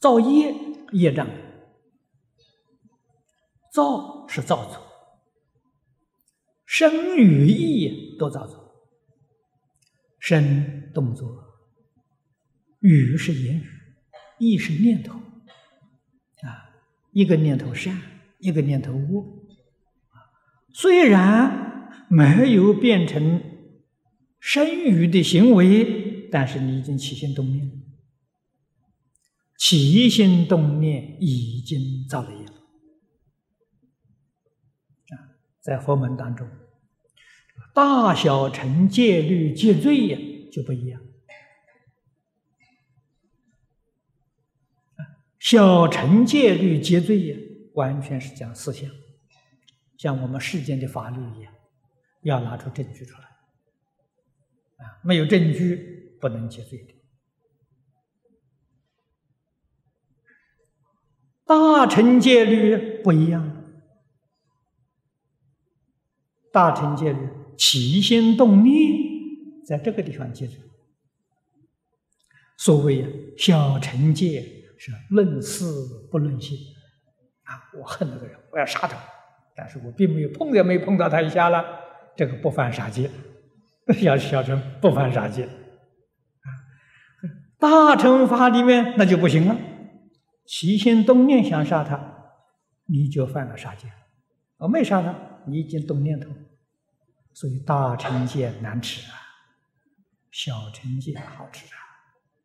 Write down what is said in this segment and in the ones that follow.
造业业障，造是造作，身与意都造作，身动作，语是言语，意是念头，啊，一个念头善，一个念头恶，虽然没有变成身语的行为，但是你已经起心动念了。起心动念已经造了业了啊！在佛门当中，大小乘戒律戒罪呀就不一样。小乘戒律戒罪呀，完全是讲思想，像我们世间的法律一样，要拿出证据出来啊！没有证据不能戒罪的。大乘戒律不一样，大乘戒律起心动念，在这个地方记住。所谓小乘戒是论事不论心啊，我恨那个人，我要杀他，但是我并没有碰也没碰到他一下了，这个不犯杀戒，小小乘不犯杀戒，大乘法里面那就不行了。起心动念想杀他，你就犯了杀戒；我没杀他，你已经动念头，所以大乘戒难持啊，小乘戒好持啊。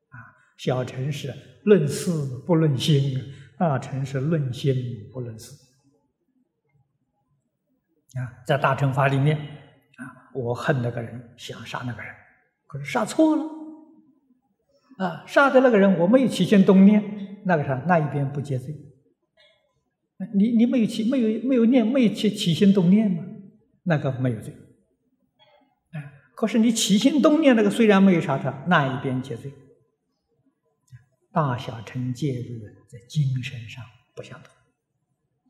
啊，小乘是论事不论心，大乘是论心不论事。啊，在大乘法里面，啊，我恨那个人，想杀那个人，可是杀错了，啊，杀的那个人我没有起心动念。那个啥，那一边不接罪，你你没有起没有没有念没有起起心动念嘛，那个没有罪，哎，可是你起心动念那个虽然没有杀他，那一边接罪，大小乘戒律在精神上不相同，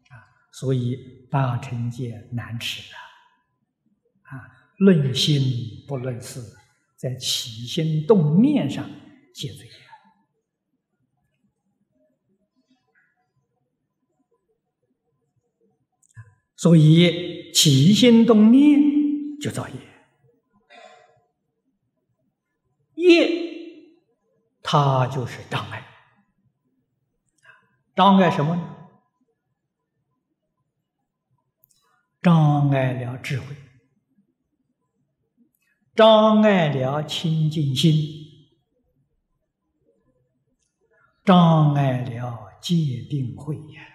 啊，所以大乘戒难持啊，啊，论心不论事，在起心动念上戒罪。所以起心动念就造业，业它就是障碍，障碍什么呢？障碍了智慧，障碍了清净心，障碍了戒定慧呀。